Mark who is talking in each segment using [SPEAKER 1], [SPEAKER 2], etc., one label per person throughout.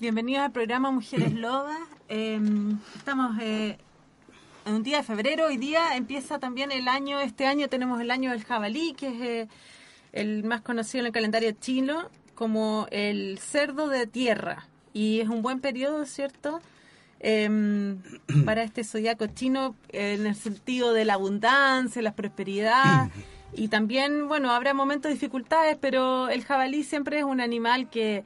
[SPEAKER 1] bienvenidos al programa Mujeres Lobas. Em, estamos eh, en un día de febrero, hoy día empieza también el año, este año tenemos el año del jabalí, que es eh, el más conocido en el calendario chino como el cerdo de tierra. Y es un buen periodo, ¿cierto? Em, para este zodiaco chino en el sentido de la abundancia, la prosperidad. Y también, bueno, habrá momentos de dificultades, pero el jabalí siempre es un animal que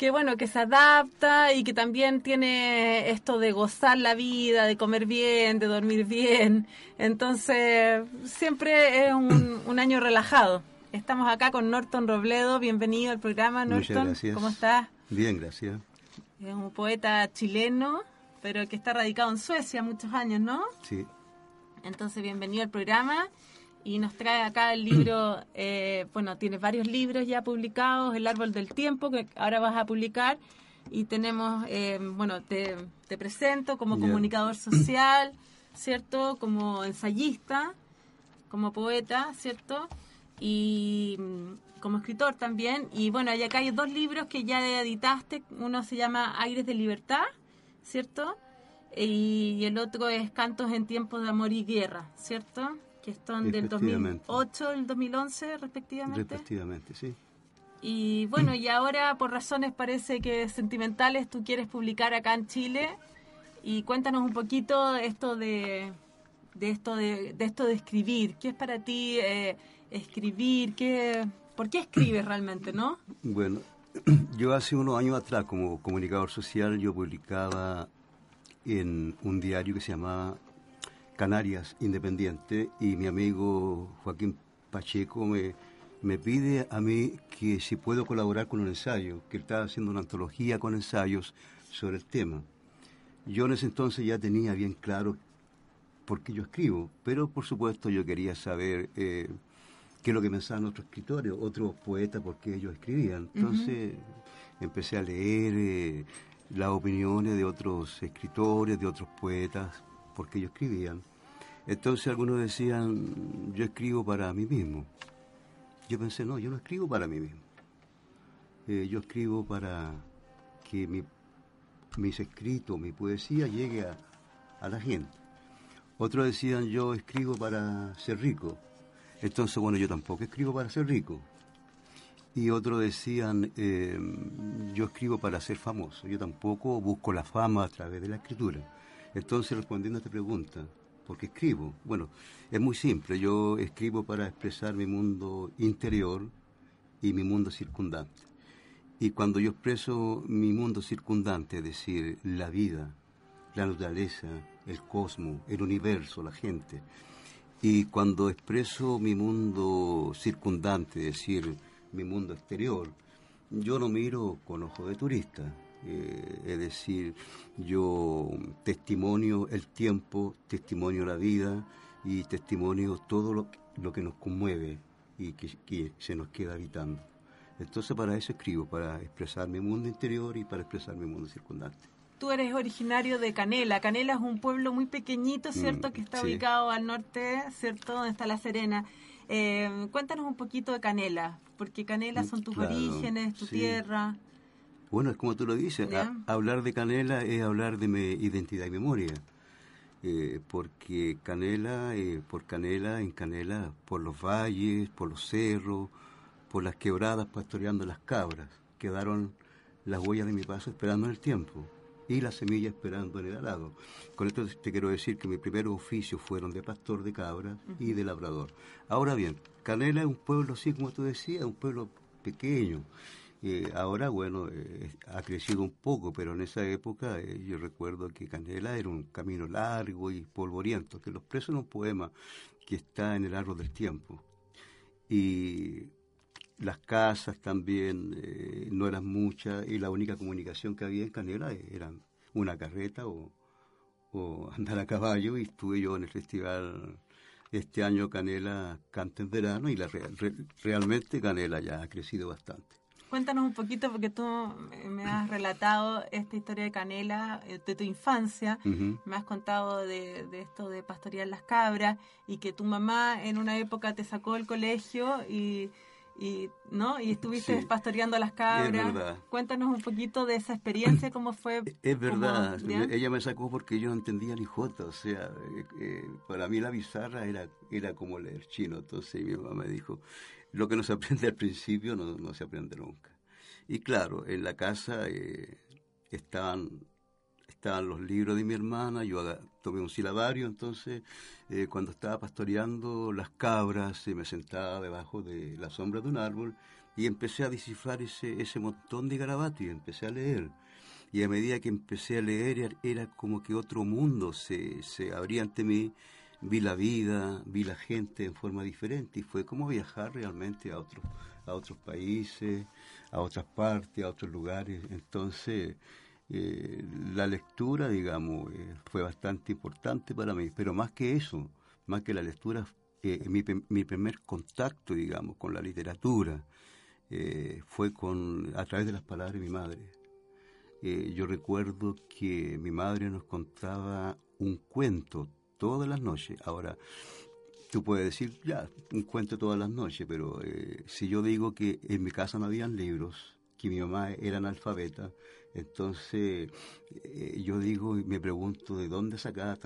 [SPEAKER 1] que bueno, que se adapta y que también tiene esto de gozar la vida, de comer bien, de dormir bien. Entonces, siempre es un, año relajado. Estamos acá con Norton Robledo. Bienvenido al programa, Norton.
[SPEAKER 2] gracias.
[SPEAKER 1] ¿Cómo estás?
[SPEAKER 2] Bien, gracias.
[SPEAKER 1] Es un poeta chileno, pero que está radicado en Suecia muchos años, ¿no?
[SPEAKER 2] Sí.
[SPEAKER 1] Entonces, bienvenido al programa y nos trae acá el libro, eh, bueno, tiene varios libros ya publicados, El Árbol del Tiempo, que ahora vas a publicar, y tenemos, eh, bueno, te, te, presento como comunicador social, ¿cierto? Como ensayista, como poeta, ¿cierto? Y mm, como escritor también. Y bueno, y acá hay dos libros que ya editaste, uno se llama Aires de Libertad, ¿cierto? Y el otro es Cantos en tiempos de amor y guerra, ¿cierto? Que del 2008 y el 2011 respectivamente.
[SPEAKER 2] Respectivamente, sí.
[SPEAKER 1] Y bueno, y ahora por razones parece que sentimentales tú quieres publicar acá en Chile y cuéntanos un poquito esto de, de esto de, de, esto de escribir. ¿Qué es para ti eh, escribir? ¿Qué, ¿Por qué escribes realmente, no?
[SPEAKER 2] Bueno, yo hace unos años atrás como comunicador social yo publicaba en un diario que se llamaba Canarias Independiente y mi amigo Joaquín Pacheco me, me pide a mí que si puedo colaborar con un ensayo, que él estaba haciendo una antología con ensayos sobre el tema. Yo en ese entonces ya tenía bien claro por qué yo escribo, pero por supuesto yo quería saber eh, qué es lo que pensaban otros escritores, otros poetas, por qué ellos escribían. Entonces empecé a leer eh, las opiniones de otros escritores, de otros poetas, por qué ellos escribían. Entonces algunos decían, yo escribo para mí mismo. Yo pensé, no, yo no escribo para mí mismo. Eh, yo escribo para que mi, mis escritos, mi poesía llegue a, a la gente. Otros decían, yo escribo para ser rico. Entonces, bueno, yo tampoco escribo para ser rico. Y otros decían, eh, yo escribo para ser famoso. Yo tampoco busco la fama a través de la escritura. Entonces, respondiendo a esta pregunta, porque escribo. Bueno, es muy simple, yo escribo para expresar mi mundo interior y mi mundo circundante. Y cuando yo expreso mi mundo circundante, es decir, la vida, la naturaleza, el cosmos, el universo, la gente, y cuando expreso mi mundo circundante, es decir, mi mundo exterior, yo no miro con ojo de turista, eh, es decir, yo testimonio el tiempo, testimonio la vida y testimonio todo lo, lo que nos conmueve y que, se nos queda habitando. Entonces para eso escribo, para expresar mi mundo interior y para expresar mi mundo circundante.
[SPEAKER 1] Tú eres originario de Canela. Canela es un pueblo muy pequeñito, ¿cierto?
[SPEAKER 2] Mm,
[SPEAKER 1] que está ubicado al norte, ¿cierto? Donde está La Serena. Eh, cuéntanos un poquito de Canela, porque Canela son tus orígenes, tu tierra.
[SPEAKER 2] Bueno, es como tú lo dices, hablar de Canela es hablar de mi identidad y memoria. Eh, porque Canela, eh, por Canela, en Canela, por los valles, por los cerros, por las quebradas pastoreando las cabras, quedaron las huellas de mi paso esperando en el tiempo y las semillas esperando en el arado. Con esto te quiero decir que mis primeros oficios fueron de pastor de cabras y de labrador. Ahora bien, Canela es un pueblo, así como tú decías, un pueblo pequeño, eh, ahora, bueno, eh, ha crecido un poco, pero en esa época eh, yo recuerdo que Canela era un camino largo y polvoriento, que los presos en un poema que está en el árbol del tiempo. Y las casas también no eran muchas y la única comunicación que había en Canela era una carreta o, andar a caballo y estuve yo en el festival este año Canela canta en verano y la, realmente Canela ya ha crecido bastante.
[SPEAKER 1] Cuéntanos un poquito, porque tú me has relatado esta historia de Canela, eh, de tu infancia, me has contado de, esto de pastorear las cabras y que tu mamá en una época te sacó del colegio y, y no y estuviste pastoreando las cabras. Cuéntanos un poquito de esa experiencia, cómo fue.
[SPEAKER 2] Es verdad, ella me sacó porque yo no entendía ni jota, o sea, eh, eh, para mí la bizarra era, era como leer chino, entonces mi mamá me dijo, lo que no se aprende al principio no, no se aprende nunca. Y claro, en la casa eh, estaban estaban los libros de mi hermana, yo tomé un silabario, entonces eh, cuando estaba pastoreando las cabras, me sentaba debajo de la sombra de un árbol y empecé a descifrar ese, ese montón de garabatos y empecé a leer. Y a medida que empecé a leer era como que otro mundo se, se abría ante mí, vi la vida, vi la gente en forma diferente y fue como viajar realmente a otros, a otros países, a otras partes, a otros lugares. Entonces, eh, la lectura, digamos, eh, fue bastante importante para mí, pero más que eso, más que la lectura, eh, mi, mi, primer contacto, digamos, con la literatura fue con a través de las palabras de mi madre. yo recuerdo que mi madre nos contaba un cuento todas las noches. Ahora, tú puedes decir, ya, un cuento todas las noches, pero si yo digo que en mi casa no habían libros, que mi mamá era analfabeta, entonces eh, yo digo y me pregunto de dónde sacaba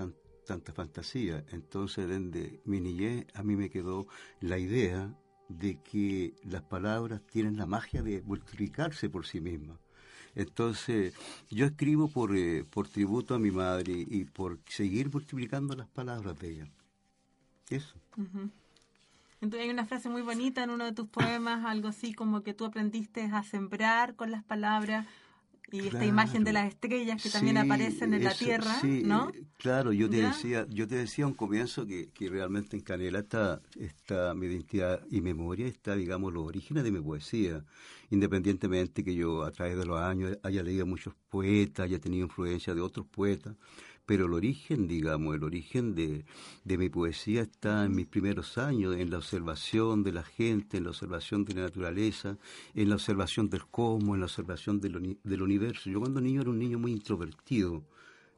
[SPEAKER 2] tanta fantasía. Entonces desde mi niñez a mí me quedó la idea de que las palabras tienen la magia de multiplicarse por sí mismas. Entonces, yo escribo por, eh, por tributo a mi madre y por seguir multiplicando las palabras de ella. Eso.
[SPEAKER 1] Entonces hay una frase muy bonita en uno de tus poemas, algo así como que tú aprendiste a sembrar con las palabras y esta imagen de las estrellas que también aparecen en la tierra, ¿no?
[SPEAKER 2] Claro, yo te decía, yo te decía un comienzo que, que, realmente en Canela está, está mi identidad y memoria, está, digamos, los orígenes de mi poesía, independientemente que yo a través de los años haya leído muchos poetas, haya tenido influencia de otros poetas, pero el origen, digamos, el origen de, de, mi poesía está en mis primeros años, en la observación de la gente, en la observación de la naturaleza, en la observación del cosmos, en la observación del, del universo. Yo cuando niño era un niño muy introvertido,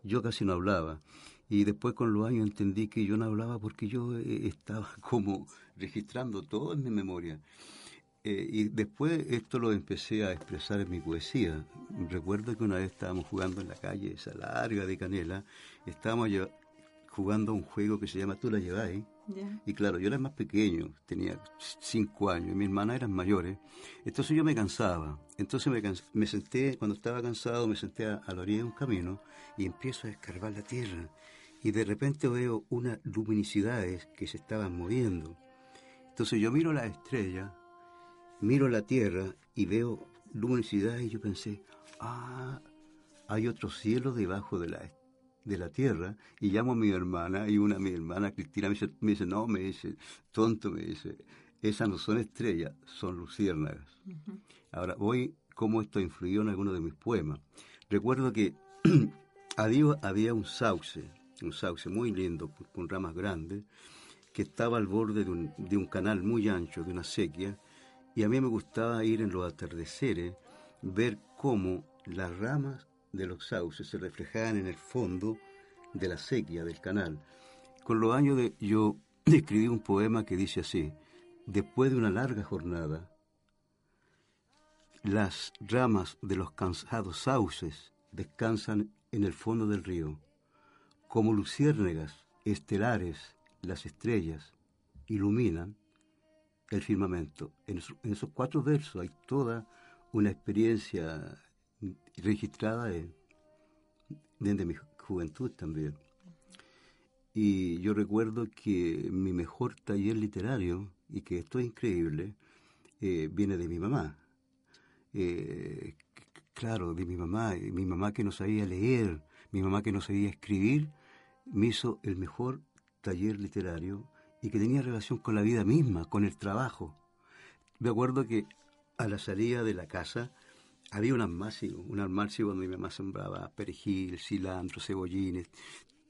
[SPEAKER 2] yo casi no hablaba. Y después con los años entendí que yo no hablaba porque yo eh, estaba como registrando todo en mi memoria. Eh, y después esto lo empecé a expresar en mi poesía. Recuerdo que una vez estábamos jugando en la calle, esa larga de Canela, estábamos jugando un juego que se llama Tú la lleváis. Y claro, yo era más pequeño, tenía cinco años, y mis hermanas eran mayores. Entonces yo me cansaba. Entonces me, me senté, cuando estaba cansado, me senté a, a, la orilla de un camino y empiezo a escarbar la tierra. Y de repente veo unas luminicidades que se estaban moviendo. Entonces yo miro las estrellas miro la tierra y veo luminosidad y yo pensé, ah, hay otro cielo debajo de la, de la tierra y llamo a mi hermana y una mi hermana Cristina me dice, me dice, no, me dice, tonto, me dice, esas no son estrellas, son luciérnagas. Ahora voy cómo esto influyó en algunos de mis poemas. Recuerdo que había un sauce, un sauce muy lindo, con ramas grandes, que estaba al borde de un, de un canal muy ancho, de una sequía, y a mí me gustaba ir en los atardeceres, ver cómo las ramas de los sauces se reflejaban en el fondo de la sequía del canal. Con los años de, yo escribí un poema que dice así, después de una larga jornada, las ramas de los cansados sauces descansan en el fondo del río, como luciérnegas estelares, las estrellas iluminan el firmamento. En esos, cuatro versos hay toda una experiencia registrada desde mi juventud también. Y yo recuerdo que mi mejor taller literario, y que esto es increíble, eh, viene de mi mamá. Eh, claro, de mi mamá, mi mamá que no sabía leer, mi mamá que no sabía escribir, me hizo el mejor taller literario y que tenía relación con la vida misma, con el trabajo. Me acuerdo que a la salida de la casa había un armario, un armario donde mi mamá sembraba perejil, cilantro, cebollines,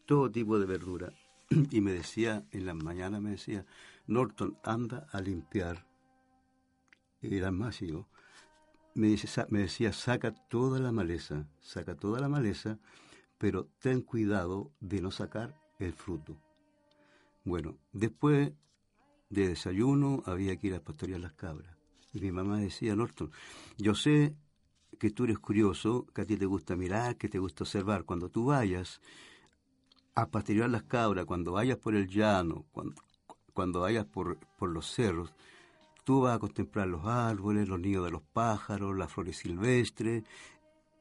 [SPEAKER 2] todo tipo de verdura. Y me decía, en la mañana me decía, Norton, anda a limpiar el armario. Me, me decía, saca toda la maleza, saca toda la maleza, pero ten cuidado de no sacar el fruto. Bueno, después de desayuno había que ir a pastorear las cabras. Y mi mamá decía, Norton, yo sé que tú eres curioso, que a ti te gusta mirar, que te gusta observar. Cuando tú vayas a pastorear las cabras, cuando vayas por el llano, cuando, vayas por, por los cerros, tú vas a contemplar los árboles, los nidos de los pájaros, las flores silvestres,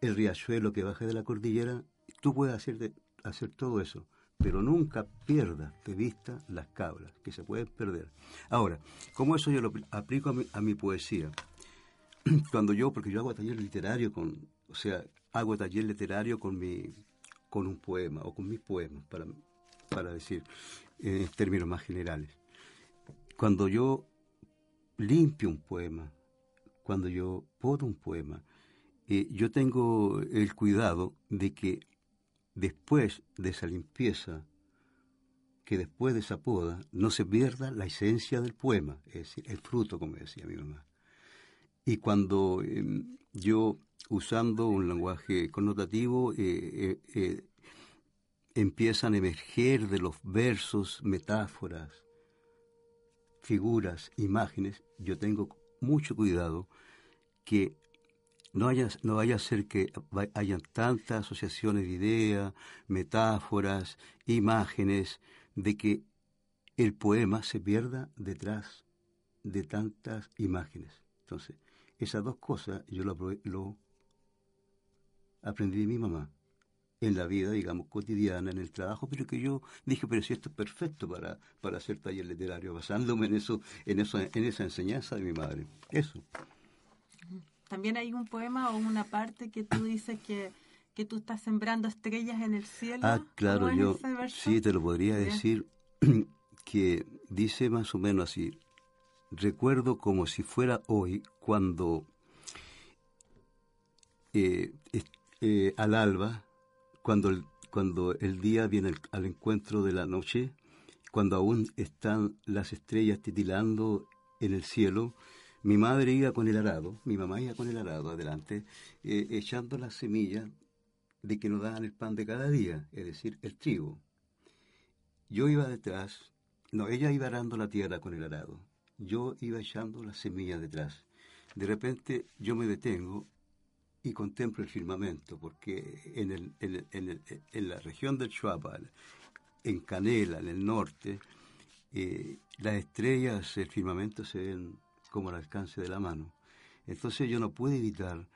[SPEAKER 2] el riachuelo que baja de la cordillera. Tú puedes hacer, hacer todo eso, pero nunca pierdas de vista las cabras, que se pueden perder. Ahora, ¿cómo eso yo lo aplico a mi, a mi poesía? Cuando yo, porque yo hago taller literario con, o sea, hago taller literario con mi, con un poema o con mis poemas, para, para decir en términos más generales. Cuando yo limpio un poema, cuando yo podo un poema, eh, yo tengo el cuidado de que después de esa limpieza, que después de esa poda, no se pierda la esencia del poema, es decir, el fruto, como decía mi mamá. Y cuando em, yo, usando un lenguaje connotativo, eh, eh, empiezan a emerger de los versos metáforas, figuras, imágenes, yo tengo mucho cuidado que no, haya, no vaya a ser que hayan tantas asociaciones de ideas, metáforas, imágenes, de que el poema se pierda detrás de tantas imágenes. Entonces, esas dos cosas yo lo, aprendí de mi mamá en la vida, digamos, cotidiana, en el trabajo, pero que yo dije, pero si esto es perfecto para, para hacer taller literario, basándome en eso, en eso, en esa enseñanza de mi madre. Eso.
[SPEAKER 1] También hay un poema o una parte que tú dices que, que tú estás sembrando estrellas en el cielo.
[SPEAKER 2] Ah, claro, yo sí te lo podría decir que dice más o menos así. Recuerdo como si fuera hoy cuando eh, eh, al alba cuando el, cuando el día viene al, encuentro de la noche, cuando aún están las estrellas titilando en el cielo, mi madre iba con el arado, mi mamá iba con el arado adelante, eh, echando las semillas de que nos daban el pan de cada día, es decir, el trigo. Yo iba detrás, no, ella iba arando la tierra con el arado, yo iba echando las semillas detrás. De repente yo me detengo y contemplo el firmamento, porque en, el, en, el, en, la región del Chuapa, en Canela, en el norte, eh, las estrellas, el firmamento se ven como al alcance de la mano. Entonces yo no pude evitar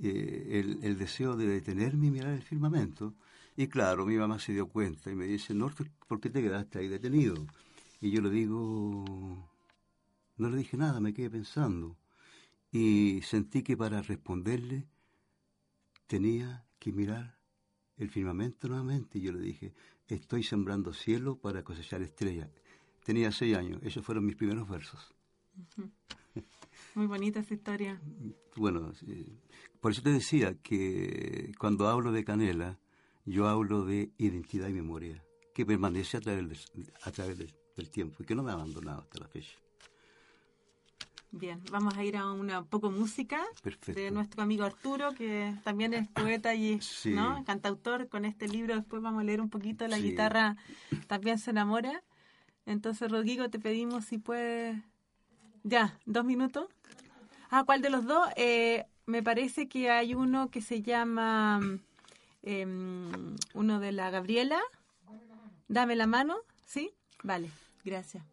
[SPEAKER 2] eh, el, el, deseo de detenerme y mirar el firmamento. Y claro, mi mamá se dio cuenta y me dice, Norte, ¿por qué te quedaste ahí detenido? Y yo le digo, no le dije nada, me quedé pensando. Y sentí que para responderle tenía que mirar el firmamento nuevamente y yo le dije, estoy sembrando cielo para cosechar estrellas. Tenía seis años, esos fueron mis primeros versos.
[SPEAKER 1] Muy bonita esa historia.
[SPEAKER 2] Bueno, por eso te decía que cuando hablo de Canela, yo hablo de identidad y memoria, que permanece a través, a través del tiempo y que no me ha abandonado hasta la fecha.
[SPEAKER 1] Bien, vamos a ir a una poco música de nuestro amigo Arturo, que también es poeta y ¿no? cantautor. Con este libro después vamos a leer un poquito La guitarra también se enamora. Entonces, Rodrigo, te pedimos si puedes... Ya, dos minutos. Ah, ¿cuál de los dos? Eh, me parece que hay uno que se llama... Em, uno de la Gabriela. Dame la mano, ¿sí? Vale, gracias.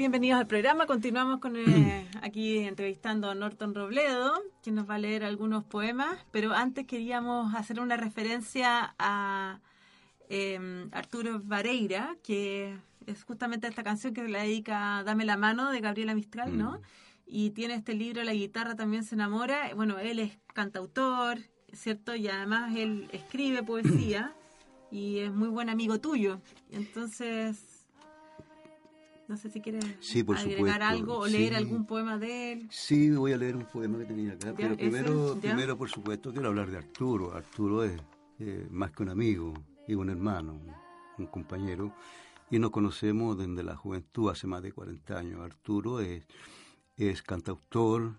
[SPEAKER 1] Bienvenidos al programa. Continuamos con eh, aquí entrevistando a Norton Robledo, quien nos va a leer algunos poemas. Pero antes queríamos hacer una referencia a eh, Arturo Vareira, que es justamente esta canción que le dedica Dame la mano de Gabriela Mistral, ¿no?
[SPEAKER 2] Mm.
[SPEAKER 1] Y tiene este libro La guitarra también se enamora. Bueno, él es cantautor, ¿cierto? Y además él escribe poesía y es muy buen amigo tuyo. Entonces, no sé si quieres
[SPEAKER 2] Sí, por
[SPEAKER 1] agregar
[SPEAKER 2] supuesto,
[SPEAKER 1] algo o
[SPEAKER 2] sí.
[SPEAKER 1] leer algún poema de él.
[SPEAKER 2] Sí, voy a leer un poema que tenía acá, pero primero, primero, por supuesto, quiero hablar de Arturo. Arturo es eh, más que un amigo, y un hermano, un, un compañero, y nos conocemos desde la juventud, hace más de 40 años. Arturo es, es cantautor,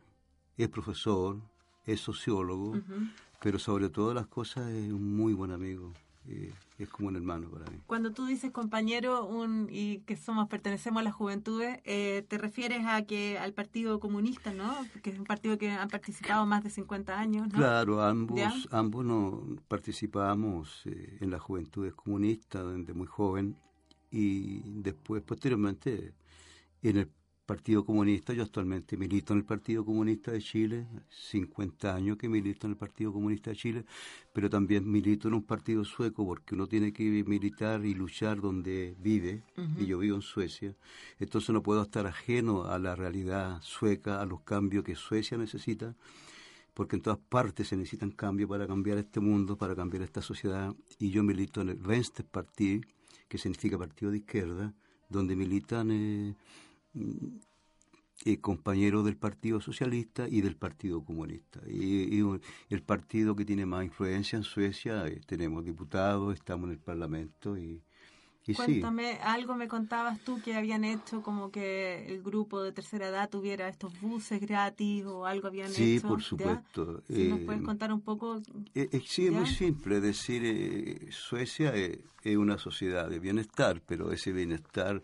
[SPEAKER 2] es profesor, es sociólogo, pero sobre todas las cosas es un muy buen amigo, eh, es como un hermano para mí.
[SPEAKER 1] Cuando tú dices compañero un, y que somos pertenecemos a las juventudes, eh, te refieres a que al Partido Comunista, ¿no? Que es un partido que han participado más de 50 años, ¿no?
[SPEAKER 2] Claro, ambos,
[SPEAKER 1] ¿Ya?
[SPEAKER 2] ambos no participábamos eh, en las juventudes comunistas desde muy joven y después, posteriormente, en el Partido Comunista. Yo actualmente milito en el Partido Comunista de Chile, 50 años que milito en el Partido Comunista de Chile, pero también milito en un partido sueco porque uno tiene que militar y luchar donde vive, y yo vivo en Suecia, entonces no puedo estar ajeno a la realidad sueca, a los cambios que Suecia necesita porque en todas partes se necesitan cambios para cambiar este mundo, para cambiar esta sociedad, y yo milito en el Venstrepartiet, que significa partido de izquierda, donde militan eh, eh, compañeros del Partido Socialista y del Partido Comunista. Y, el partido que tiene más influencia en Suecia, eh, tenemos diputados, estamos en el Parlamento y, y sí.
[SPEAKER 1] Cuéntame, algo me contabas tú que habían hecho como que el grupo de tercera edad tuviera estos buses gratis o algo habían
[SPEAKER 2] Sí,
[SPEAKER 1] hecho.
[SPEAKER 2] por
[SPEAKER 1] ¿ya?
[SPEAKER 2] supuesto.
[SPEAKER 1] Si nos
[SPEAKER 2] Eh,
[SPEAKER 1] puedes contar un poco.
[SPEAKER 2] Eh, eh, sí, es muy simple. Es decir, Suecia es una sociedad de bienestar, pero ese bienestar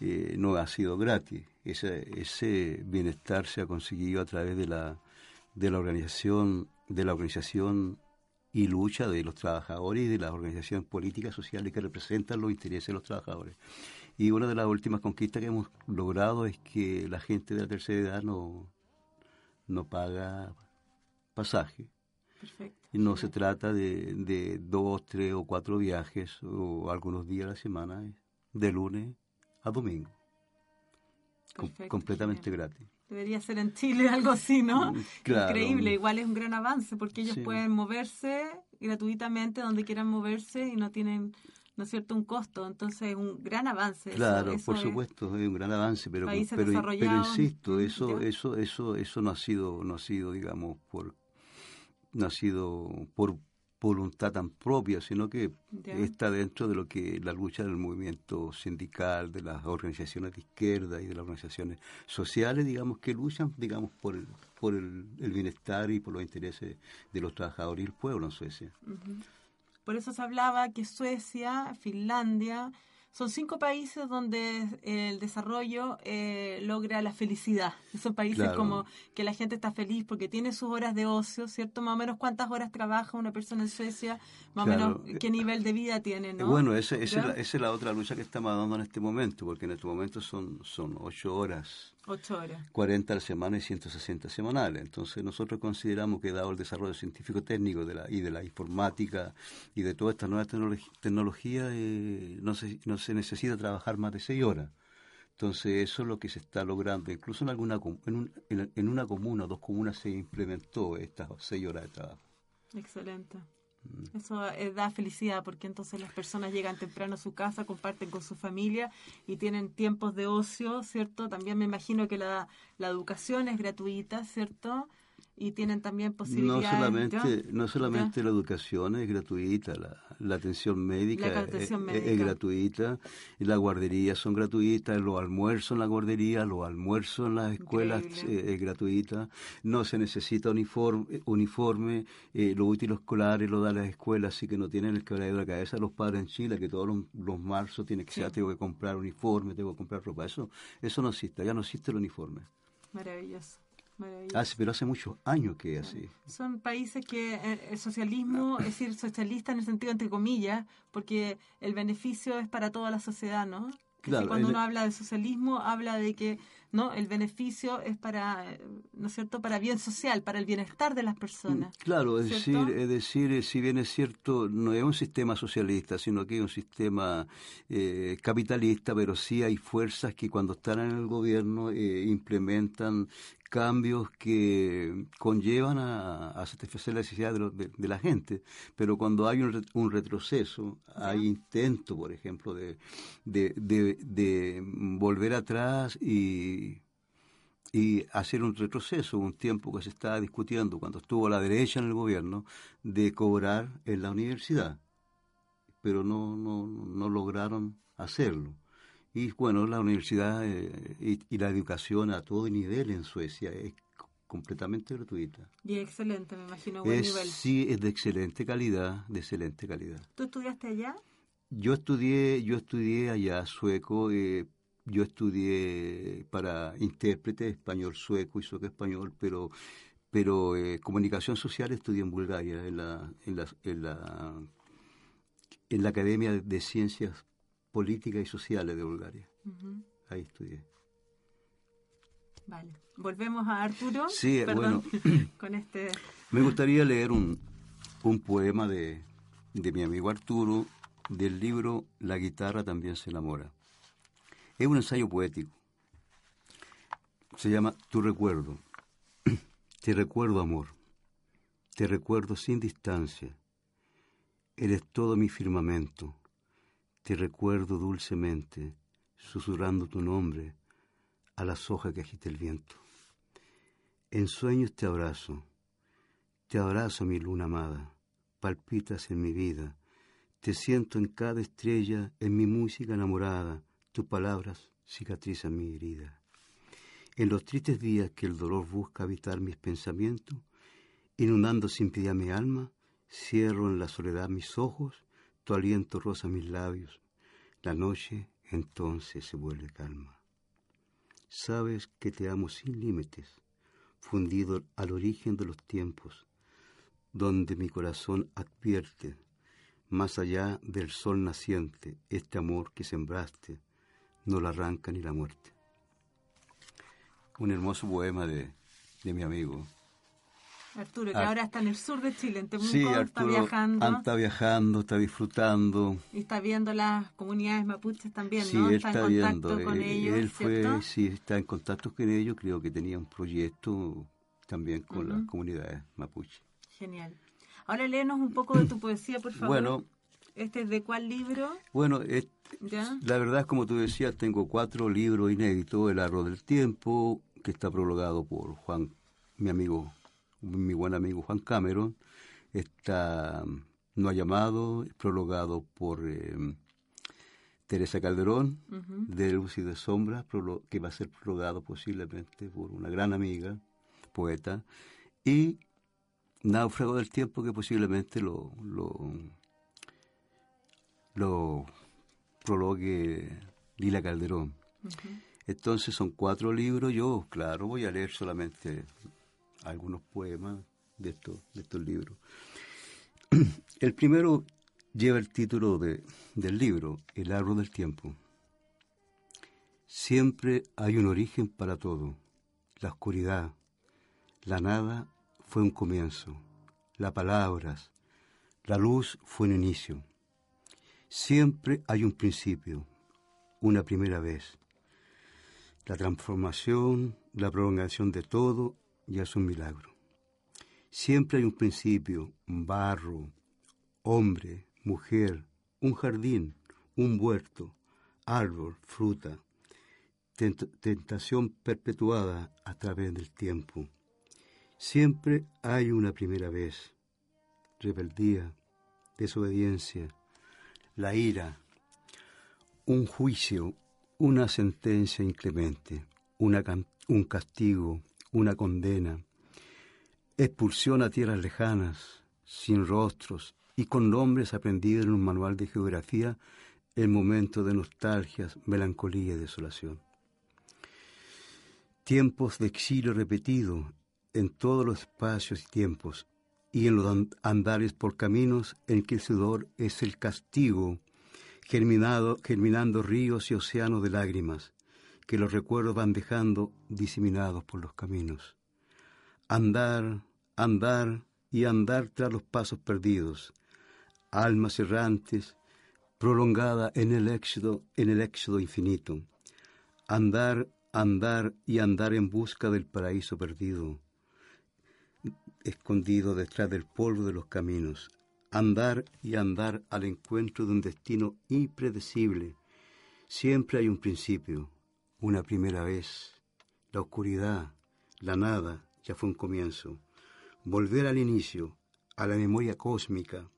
[SPEAKER 2] eh, no ha sido gratis. Ese, ese bienestar se ha conseguido a través de la, de la organización, de la organización y lucha de los trabajadores y de las organizaciones políticas sociales que representan los intereses de los trabajadores. Y una de las últimas conquistas que hemos logrado es que la gente de la tercera edad no, no paga pasaje.
[SPEAKER 1] Perfecto.
[SPEAKER 2] Y no se trata de, de dos, tres o cuatro viajes o algunos días a la semana, de lunes a domingo. Com- completamente
[SPEAKER 1] genial.
[SPEAKER 2] gratis.
[SPEAKER 1] Debería ser en Chile algo así, ¿no?
[SPEAKER 2] Mm, claro.
[SPEAKER 1] Increíble, igual es un gran avance porque ellos
[SPEAKER 2] Sí.
[SPEAKER 1] pueden moverse gratuitamente donde quieran moverse y no tienen, ¿no es cierto?, un costo. Entonces es un gran avance.
[SPEAKER 2] Claro,
[SPEAKER 1] eso
[SPEAKER 2] por
[SPEAKER 1] es-
[SPEAKER 2] supuesto, es un gran avance, pero, pero, pero insisto, eso, eso, eso, eso no ha sido, no ha sido, digamos, por, no ha sido por voluntad tan propia, sino que está dentro de lo que la lucha del movimiento sindical, de las organizaciones de izquierda y de las organizaciones sociales, digamos, que luchan, digamos, por el, por el, el bienestar y por los intereses de los trabajadores y el pueblo en Suecia.
[SPEAKER 1] Por eso se hablaba que Suecia, Finlandia, son cinco países donde el desarrollo eh, logra la felicidad. Son países
[SPEAKER 2] Claro.
[SPEAKER 1] como que la gente está feliz porque tiene sus horas de ocio, ¿cierto? Más o menos cuántas horas trabaja una persona en Suecia, más
[SPEAKER 2] Claro.
[SPEAKER 1] o menos qué nivel de vida tiene,
[SPEAKER 2] Eh,
[SPEAKER 1] ¿no?
[SPEAKER 2] Bueno, esa, esa es la, esa es la otra lucha que estamos dando en este momento, porque en este momento son, son ocho horas,
[SPEAKER 1] Ocho horas.
[SPEAKER 2] 40 a la semana y 160 semanales. Entonces nosotros consideramos que dado el desarrollo científico-técnico de la, y de la informática y de toda esta nueva tecnologi- tecnología, eh, no, se, no se necesita trabajar más de seis horas. Entonces eso es lo que se está logrando. Incluso en, alguna, en, un- en- en una comuna o dos comunas se implementó estas seis horas de trabajo.
[SPEAKER 1] Excelente. Eso eh, da felicidad porque entonces las personas llegan temprano a su casa, comparten con su familia y tienen tiempos de ocio, ¿cierto? También me imagino que la, la educación es gratuita, ¿cierto? Y tienen también
[SPEAKER 2] No
[SPEAKER 1] posibilidades.
[SPEAKER 2] solamente,
[SPEAKER 1] ¿ya?
[SPEAKER 2] no solamente la educación es gratuita, la, la atención médica,
[SPEAKER 1] La atención
[SPEAKER 2] es- es,
[SPEAKER 1] médica.
[SPEAKER 2] gratuita, y las guarderías son gratuitas, los almuerzos en la guardería, los almuerzos en las escuelas eh, es gratuita, no se necesita uniforme, uniforme eh, los útiles escolares lo dan las escuelas, así que no tienen el quebradero de la cabeza los padres en Chile, que todos los, los marzos tienen que
[SPEAKER 1] Sí.
[SPEAKER 2] ser, tengo que comprar uniforme, tengo que comprar ropa, eso, eso no existe, ya no existe el uniforme.
[SPEAKER 1] Maravilloso. Maravilloso.
[SPEAKER 2] Hace, pero hace muchos años que es así.
[SPEAKER 1] Son países que eh, el socialismo, es decir, socialista en el sentido entre comillas, porque el beneficio es para toda la sociedad, ¿no?
[SPEAKER 2] Claro,
[SPEAKER 1] cuando
[SPEAKER 2] en-
[SPEAKER 1] uno habla de socialismo, habla de que no el beneficio es para, ¿no es cierto?, para bien social, para el bienestar de las personas.
[SPEAKER 2] Claro, es
[SPEAKER 1] ¿Cierto?
[SPEAKER 2] decir, es decir, eh, si bien es cierto, no es un sistema socialista, sino que es un sistema eh, capitalista, pero sí hay fuerzas que cuando están en el gobierno eh, implementan cambios que conllevan a, a satisfacer la necesidad de, lo- de- de la gente. Pero cuando hay un, re- un retroceso, hay intento, por ejemplo, de, de, de- de volver atrás y y hacer un retroceso, un tiempo que se estaba discutiendo cuando estuvo la derecha en el gobierno, de cobrar en la universidad, pero no, no, no lograron hacerlo. Y bueno, la universidad eh, y, y la educación a todo nivel en Suecia es completamente gratuita.
[SPEAKER 1] Y excelente, me imagino, buen
[SPEAKER 2] Es,
[SPEAKER 1] nivel.
[SPEAKER 2] sí, es de excelente calidad, de excelente calidad.
[SPEAKER 1] ¿Tú estudiaste allá?
[SPEAKER 2] Yo estudié, yo estudié allá sueco, eh, yo estudié para intérprete español sueco y sueco español, pero pero eh, comunicación social estudié en Bulgaria, en la en la en la, en la Academia de Ciencias Políticas y Sociales de Bulgaria. Ahí estudié.
[SPEAKER 1] Vale. Volvemos a Arturo.
[SPEAKER 2] Sí,
[SPEAKER 1] Perdón, con este...
[SPEAKER 2] Me gustaría leer un, un poema de, de mi amigo Arturo del libro La guitarra también se enamora. Es un ensayo poético. Se llama Tu recuerdo. Te recuerdo, amor. Te recuerdo sin distancia. Eres todo mi firmamento. Te recuerdo dulcemente, susurrando tu nombre a las hojas que agita el viento. En sueños te abrazo. Te abrazo, mi luna amada, palpitas en mi vida, te siento en cada estrella, en mi música enamorada, tus palabras cicatrizan mi herida. En los tristes días que el dolor busca habitar mis pensamientos, inundando sin piedad mi alma, cierro en la soledad mis ojos, tu aliento roza mis labios, la noche entonces se vuelve calma. Sabes que te amo sin límites, fundido al origen de los tiempos, donde mi corazón advierte, más allá del sol naciente, este amor que sembraste, no la arranca ni la muerte. Un hermoso poema de, de mi amigo.
[SPEAKER 1] Arturo, que
[SPEAKER 2] Ar-
[SPEAKER 1] ahora está en el sur de Chile, en Temuco,
[SPEAKER 2] Sí,
[SPEAKER 1] está
[SPEAKER 2] Arturo
[SPEAKER 1] viajando
[SPEAKER 2] está viajando, está disfrutando.
[SPEAKER 1] y está viendo las comunidades mapuches también,
[SPEAKER 2] Sí,
[SPEAKER 1] ¿no?
[SPEAKER 2] él
[SPEAKER 1] está
[SPEAKER 2] está
[SPEAKER 1] en contacto
[SPEAKER 2] viendo.
[SPEAKER 1] con
[SPEAKER 2] eh,
[SPEAKER 1] ellos,
[SPEAKER 2] él fue,
[SPEAKER 1] ¿cierto?
[SPEAKER 2] sí, está en contacto con ellos. Creo que tenía un proyecto también con las comunidades mapuche.
[SPEAKER 1] Genial. Ahora léenos un poco de tu poesía, por favor.
[SPEAKER 2] Bueno.
[SPEAKER 1] ¿Este es de cuál libro?
[SPEAKER 2] Bueno, es-
[SPEAKER 1] ¿Ya?
[SPEAKER 2] la verdad, como tú decías, tengo cuatro libros inéditos. El Arro del Tiempo, que está prologado por Juan, mi amigo, mi buen amigo Juan Cameron. Está No ha llamado, prologado por eh, Teresa Calderón, de Luz y de Sombra, que va a ser prologado posiblemente por una gran amiga, poeta. Y Náufrago del Tiempo, que posiblemente lo, lo, lo prologue Lila Calderón. Entonces son cuatro libros. Yo, claro, voy a leer solamente algunos poemas de estos, de estos libros. El primero lleva el título de, del libro, El árbol del tiempo. Siempre hay un origen para todo. La oscuridad, la nada fue un comienzo. Las palabras, la luz fue un inicio. Siempre hay un principio, una primera vez. La transformación, la prolongación de todo ya es un milagro. Siempre hay un principio, barro, hombre, mujer, un jardín, un huerto, árbol, fruta, tent- tentación perpetuada a través del tiempo. Siempre hay una primera vez, rebeldía, desobediencia, la ira, un juicio, una sentencia inclemente, un castigo, una condena, expulsión a tierras lejanas, sin rostros y con nombres aprendidos en un manual de geografía en momentos de nostalgias, melancolía y desolación. Tiempos de exilio repetido en todos los espacios y tiempos y en los an- andares por caminos en que el sudor es el castigo germinado, germinando ríos y océanos de lágrimas, que los recuerdos van dejando diseminados por los caminos. Andar, andar y andar tras los pasos perdidos, almas errantes, prolongada en el éxodo, en el éxodo infinito. Andar, andar y andar en busca del paraíso perdido, escondido detrás del polvo de los caminos. Andar y andar al encuentro de un destino impredecible. Siempre hay un principio, una primera vez. La oscuridad, la nada, ya fue un comienzo. Volver al inicio, a la memoria cósmica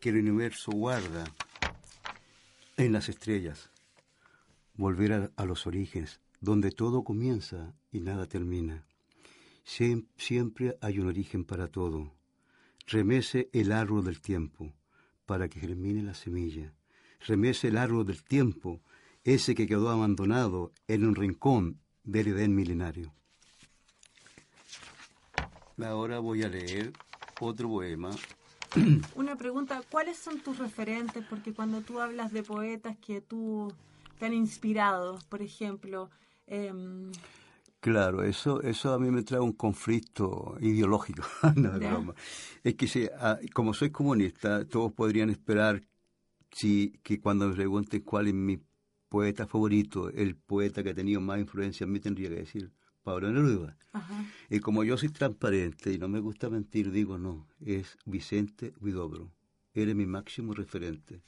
[SPEAKER 2] que el universo guarda en las estrellas. Volver a, los orígenes, donde todo comienza y nada termina. Siem- Siempre hay un origen para todo. Remece el árbol del tiempo para que germine la semilla. Remece el árbol del tiempo, ese que quedó abandonado en un rincón del Edén milenario. Ahora voy a leer otro poema.
[SPEAKER 1] Una pregunta, ¿cuáles son tus referentes? Porque cuando tú hablas de poetas que tú te han inspirado, por ejemplo, em,
[SPEAKER 2] Claro, eso, eso a mí me trae un conflicto ideológico. no, es
[SPEAKER 1] Ya.
[SPEAKER 2] broma. Es que si, ah, como soy comunista, todos podrían esperar si, que cuando me pregunten cuál es mi poeta favorito, el poeta que ha tenido más influencia en mí, tendría que decir Pablo Neruda.
[SPEAKER 1] ajá,
[SPEAKER 2] Y como yo soy transparente y no me gusta mentir, digo no, es Vicente Huidobro. Él es mi máximo referente.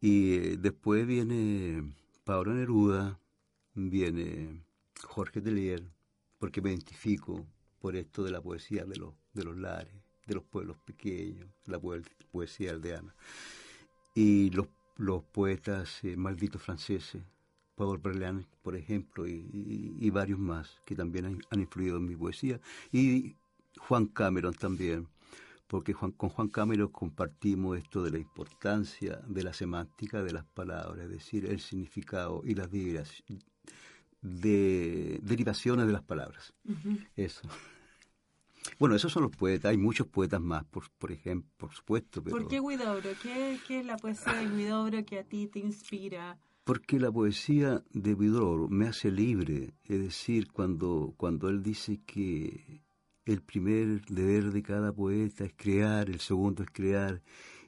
[SPEAKER 2] Y eh, después viene Pablo Neruda, viene Jorge Telier, porque me identifico por esto de la poesía de los, de los lares, de los pueblos pequeños, la poe- poesía aldeana. Y los, los poetas eh, malditos franceses, Paul Verlaine, por ejemplo, y, y- y varios más que también han, han influido en mi poesía. Y Juan Cameron también, porque Juan- con Juan Cameron compartimos esto de la importancia de la semántica de las palabras, es decir, el significado y las derivaci- de, derivaciones de las palabras. Eso. Bueno, esos son los poetas, hay muchos poetas más, por, por ejemplo, por supuesto, pero...
[SPEAKER 1] ¿por qué Huidobro? ¿Qué, ¿Qué es la poesía de Huidobro que a ti te inspira?
[SPEAKER 2] Porque la poesía de Vidor me hace libre, es decir, cuando, cuando él dice que el primer deber de cada poeta es crear, el segundo es crear,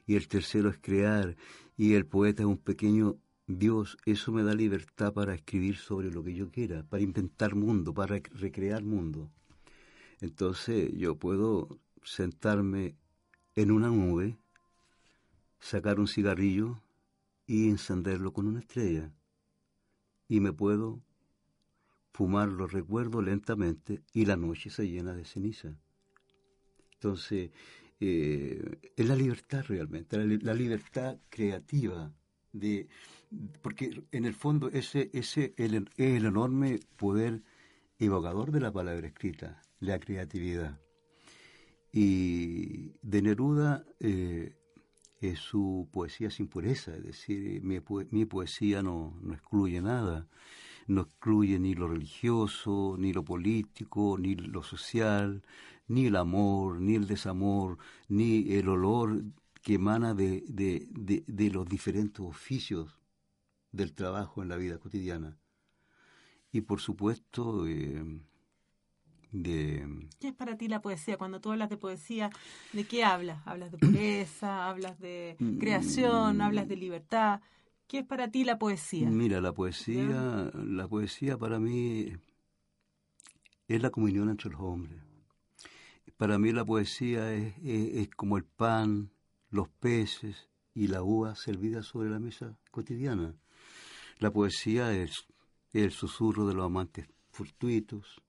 [SPEAKER 2] y el tercero es crear, y el poeta es un pequeño Dios, eso me da libertad para escribir sobre lo que yo quiera, para inventar mundo, para rec- recrear mundo. Entonces yo puedo sentarme en una nube, sacar un cigarrillo y encenderlo con una estrella. Y me puedo fumar los recuerdos lentamente y la noche se llena de ceniza. Entonces, eh, es la libertad realmente, la, li- la libertad creativa de porque en el fondo ese ese el, es el enorme poder evocador de la palabra escrita, la creatividad. Y de Neruda eh, es su poesía sin pureza, es decir, mi, poe- mi poesía no, no excluye nada, no excluye ni lo religioso, ni lo político, ni lo social, ni el amor, ni el desamor, ni el olor que emana de, de, de, de los diferentes oficios del trabajo en la vida cotidiana. Y por supuesto, eh, de,
[SPEAKER 1] ¿Qué es para ti la poesía? Cuando tú hablas de poesía, ¿de qué hablas? ¿Hablas de pureza? ¿Hablas de creación? ¿Hablas de libertad? ¿Qué es para ti la poesía?
[SPEAKER 2] Mira, la poesía, la poesía para mí es la comunión entre los hombres. Para mí la poesía es, es- es como el pan, los peces y la uva servida sobre la mesa cotidiana. La poesía es el susurro de los amantes fortuitos,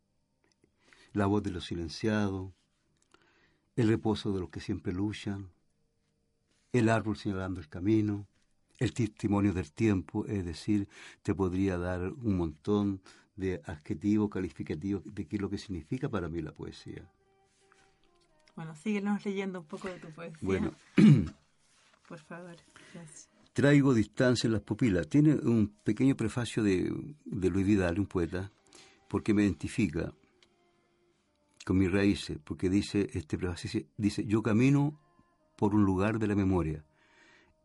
[SPEAKER 2] la voz de los silenciados, el reposo de los que siempre luchan, el árbol señalando el camino, el testimonio del tiempo, es decir, te podría dar un montón de adjetivos calificativos de qué es lo que significa para mí la poesía.
[SPEAKER 1] Bueno, síguenos leyendo un poco de tu poesía.
[SPEAKER 2] Bueno,
[SPEAKER 1] Por favor. Gracias.
[SPEAKER 2] traigo distancia en las pupilas. Tiene un pequeño prefacio de, de Luis Vidal, un poeta, porque me identifica con mis raíces, porque dice, este dice, yo camino por un lugar de la memoria.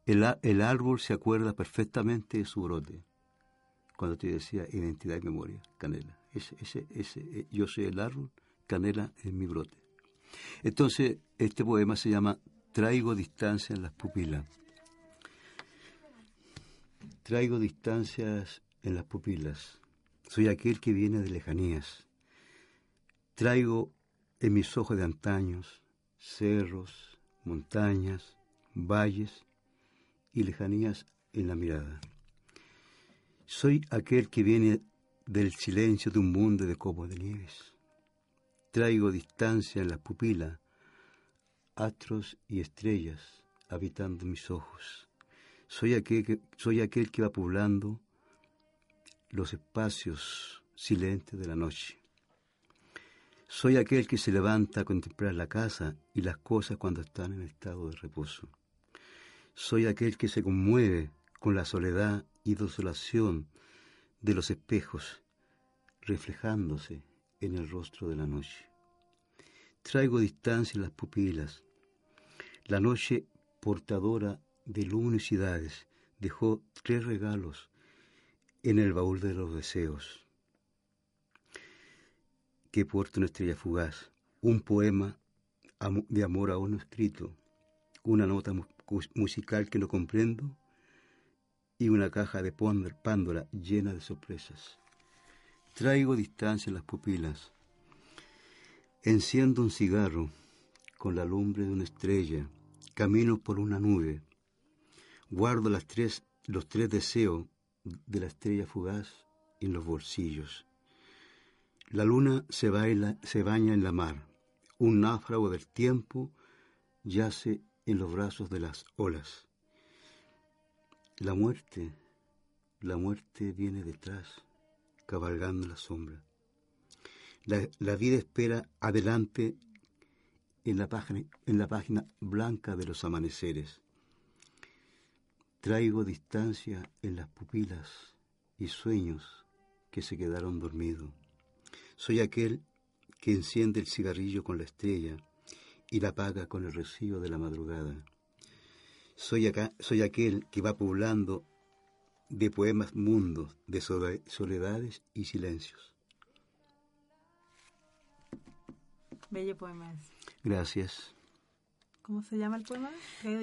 [SPEAKER 2] El, el árbol se acuerda perfectamente de su brote. Cuando te decía identidad y memoria, canela. Ese, ese, ese, eh, yo soy el árbol, canela es mi brote. Entonces, este poema se llama Traigo distancia en las pupilas. Traigo distancias en las pupilas. Soy aquel que viene de lejanías. Traigo en mis ojos de antaños cerros, montañas, valles y lejanías en la mirada. Soy aquel que viene del silencio de un mundo de copos de nieves. Traigo distancia en las pupilas, astros y estrellas habitando mis ojos. Soy aquel que, soy aquel que va poblando los espacios silentes de la noche. Soy aquel que se levanta a contemplar la casa y las cosas cuando están en estado de reposo. Soy aquel que se conmueve con la soledad y desolación de los espejos reflejándose en el rostro de la noche. Traigo distancia en las pupilas. La noche portadora de luminosidades dejó tres regalos en el baúl de los deseos que porta una estrella fugaz, un poema de amor aún no escrito, una nota musical que no comprendo y una caja de Pándora llena de sorpresas. Traigo distancia en las pupilas. Enciendo un cigarro con la lumbre de una estrella. Camino por una nube. Guardo las tres, los tres deseos de la estrella fugaz en los bolsillos. La luna se, baila- se baña en la mar. Un náufrago del tiempo yace en los brazos de las olas. La muerte, la muerte viene detrás, cabalgando la sombra. La, vida espera adelante en la, página, en la página blanca de los amaneceres. Traigo distancia en las pupilas y sueños que se quedaron dormidos. Soy aquel que enciende el cigarrillo con la estrella y la apaga con el rocío de la madrugada. Soy, acá, soy aquel que va poblando de poemas mundos, de sole- soledades y silencios.
[SPEAKER 1] Bello poema.
[SPEAKER 2] Gracias.
[SPEAKER 1] ¿Cómo se llama el poema?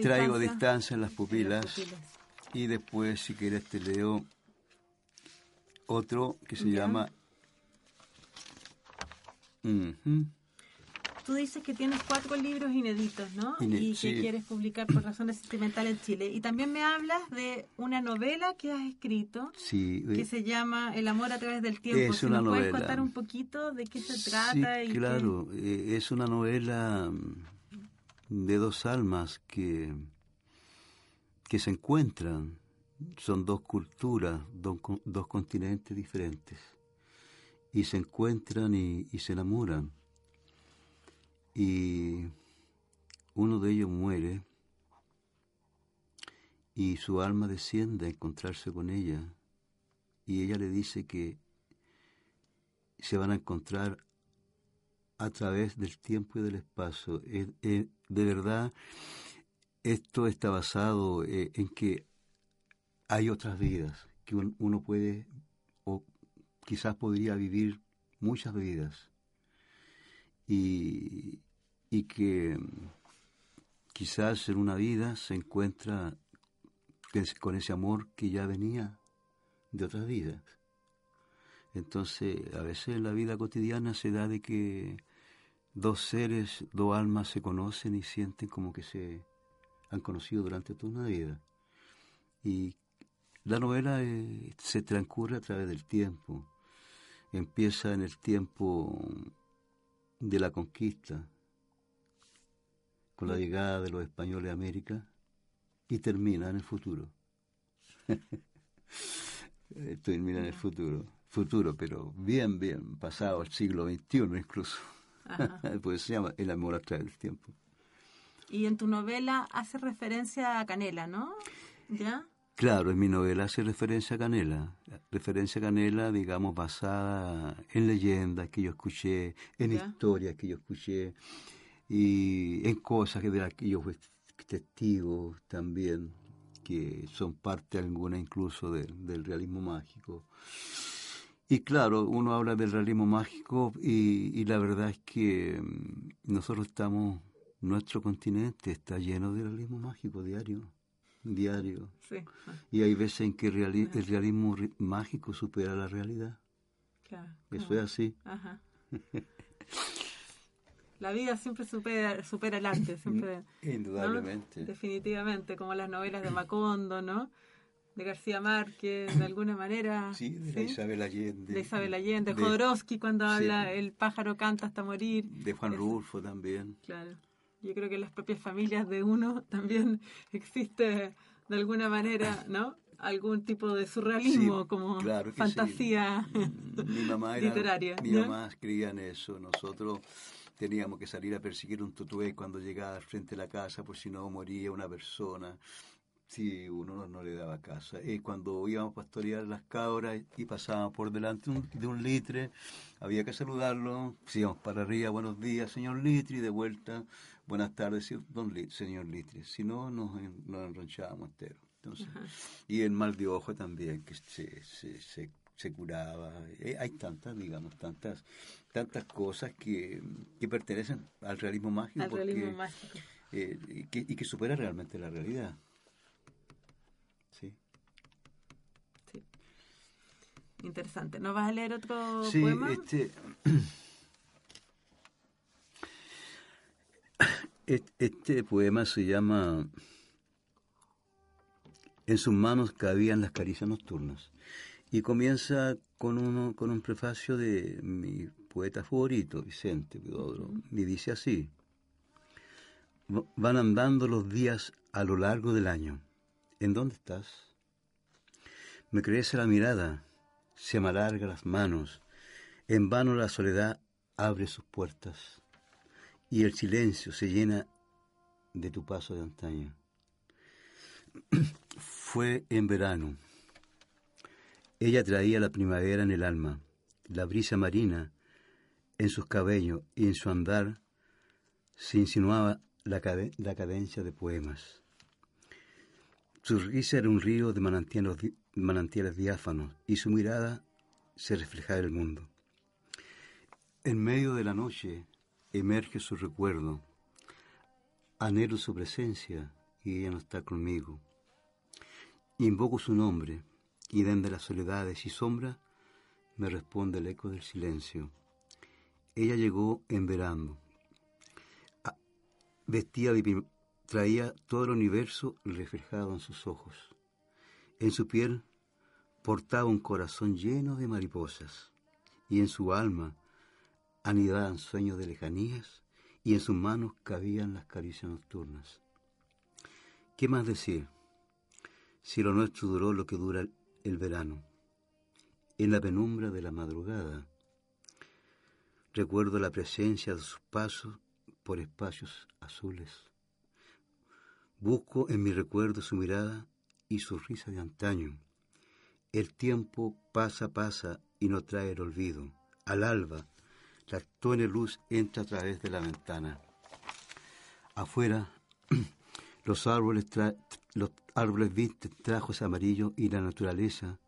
[SPEAKER 2] Traigo distancia en las
[SPEAKER 1] en
[SPEAKER 2] pupilas.
[SPEAKER 1] las pupilas.
[SPEAKER 2] Y después, si quieres, te leo otro que se llama...
[SPEAKER 1] Tú dices que tienes cuatro libros inéditos, ¿no?
[SPEAKER 2] Ine-
[SPEAKER 1] y que
[SPEAKER 2] sí.
[SPEAKER 1] quieres publicar por razones sentimentales en Chile. Y también me hablas de una novela que has escrito
[SPEAKER 2] Sí,
[SPEAKER 1] que se llama El amor a través del tiempo.
[SPEAKER 2] Es
[SPEAKER 1] si
[SPEAKER 2] una
[SPEAKER 1] nos puedes contar un poquito de qué se
[SPEAKER 2] Sí,
[SPEAKER 1] trata y qué-
[SPEAKER 2] claro, eh, es una novela mm, de dos almas que, que se encuentran. Son dos culturas, dos continentes diferentes. Y se encuentran y, se enamoran. Y uno de ellos muere y su alma desciende a encontrarse con ella. Y ella le dice que se van a encontrar a través del tiempo y del espacio. Es- es- de verdad, esto está basado eh, en que hay otras vidas, que un- uno puede, quizás podría vivir muchas vidas, y, y que quizás en una vida se encuentra con ese amor que ya venía de otras vidas. Entonces, a veces en la vida cotidiana se da de que dos seres, dos almas se conocen y sienten como que se han conocido durante toda una vida. Y la novela eh, se transcurre a través del tiempo. Empieza en el tiempo de la conquista, con la llegada de los españoles a América, y termina en el futuro. Eh, termina en el futuro. Futuro, pero bien, bien, pasado el siglo XXI incluso. pues se llama El amor a través del tiempo.
[SPEAKER 1] Y en tu novela hace referencia a Canela, ¿no? ¿Ya?
[SPEAKER 2] Claro, en mi novela hace referencia a Canela, referencia a Canela, digamos, basada en leyendas que yo escuché, en
[SPEAKER 1] Ya.
[SPEAKER 2] historias que yo escuché y en cosas que de las que yo fui testigo también. que son parte alguna incluso del, del realismo mágico. Y claro, uno habla del realismo mágico y, y la verdad es que mm, nosotros estamos, nuestro continente está lleno de realismo mágico diario, diario.
[SPEAKER 1] Sí,
[SPEAKER 2] Y hay veces en que reali- el realismo ri- mágico supera la realidad.
[SPEAKER 1] claro.
[SPEAKER 2] Eso es así.
[SPEAKER 1] Ajá. La vida siempre supera, supera el arte, siempre. ¿no?
[SPEAKER 2] Indudablemente.
[SPEAKER 1] Definitivamente, como las novelas de Macondo, ¿no? De García Márquez, de alguna manera.
[SPEAKER 2] Sí, de la Isabel Allende.
[SPEAKER 1] De Isabel Allende,
[SPEAKER 2] de-
[SPEAKER 1] Jodorowsky cuando
[SPEAKER 2] sí.
[SPEAKER 1] habla El pájaro canta hasta morir.
[SPEAKER 2] De Juan
[SPEAKER 1] Eso.
[SPEAKER 2] Rulfo también.
[SPEAKER 1] Claro. Yo creo que en las propias familias de uno también existe de alguna manera, ¿no? Algún tipo de surrealismo,
[SPEAKER 2] Sí,
[SPEAKER 1] como
[SPEAKER 2] claro
[SPEAKER 1] fantasía
[SPEAKER 2] sí. Mi mamá era,
[SPEAKER 1] literaria.
[SPEAKER 2] Mi
[SPEAKER 1] ¿no?
[SPEAKER 2] mamá escribía en eso. Nosotros teníamos que salir a perseguir un tutué cuando llegaba al frente de la casa, por si no moría una persona. Si uno no, no le daba casa. Y cuando íbamos a pastorear las cabras y pasábamos por delante un- de un litre, había que saludarlo. Si íbamos para arriba, buenos días, señor Litre, y de vuelta, buenas tardes, don Lit- señor Litre. Si no, nos, nos enronchábamos enteros. Entonces, y el mal de ojo también, que se, se, se, se curaba. Eh, Hay tantas, digamos, tantas tantas cosas que, que pertenecen al realismo mágico.
[SPEAKER 1] Al realismo mágico.
[SPEAKER 2] eh, y, que, y que supera realmente la realidad. Sí.
[SPEAKER 1] Sí. Interesante. ¿No vas a leer otro
[SPEAKER 2] Sí,
[SPEAKER 1] poema?
[SPEAKER 2] este, este poema se llama En sus manos cabían las caricias nocturnas y comienza con uno con un prefacio de mi poeta favorito, Vicente Huidobro, y dice así: "Va- Van andando los días a lo largo del año. ¿En dónde estás? Me crece la mirada, se me alarga las manos, en vano la soledad abre sus puertas y el silencio se llena de tu paso de antaño. Fue en verano. Ella traía la primavera en el alma, la brisa marina en sus cabellos y en su andar se insinuaba la, la cadencia de poemas. Su risa era un río de manantiales, di- manantiales diáfanos y su mirada se reflejaba en el mundo. En medio de la noche emerge su recuerdo. Anhelo su presencia y ella no está conmigo. Invoco su nombre y desde las soledades y sombras me responde el eco del silencio. Ella llegó en verano. Vestía de traía todo el universo reflejado en sus ojos. En su piel portaba un corazón lleno de mariposas y en su alma anidaban sueños de lejanías y en sus manos cabían las caricias nocturnas. ¿Qué más decir? Si lo nuestro duró lo que dura el verano, en la penumbra de la madrugada, recuerdo la presencia de sus pasos por espacios azules. Busco en mi recuerdo su mirada y su risa de antaño. El tiempo pasa, pasa y no trae el olvido. Al alba, la tenue luz entra a través de la ventana. Afuera, los árboles, tra- los árboles visten trajos amarillos y la naturaleza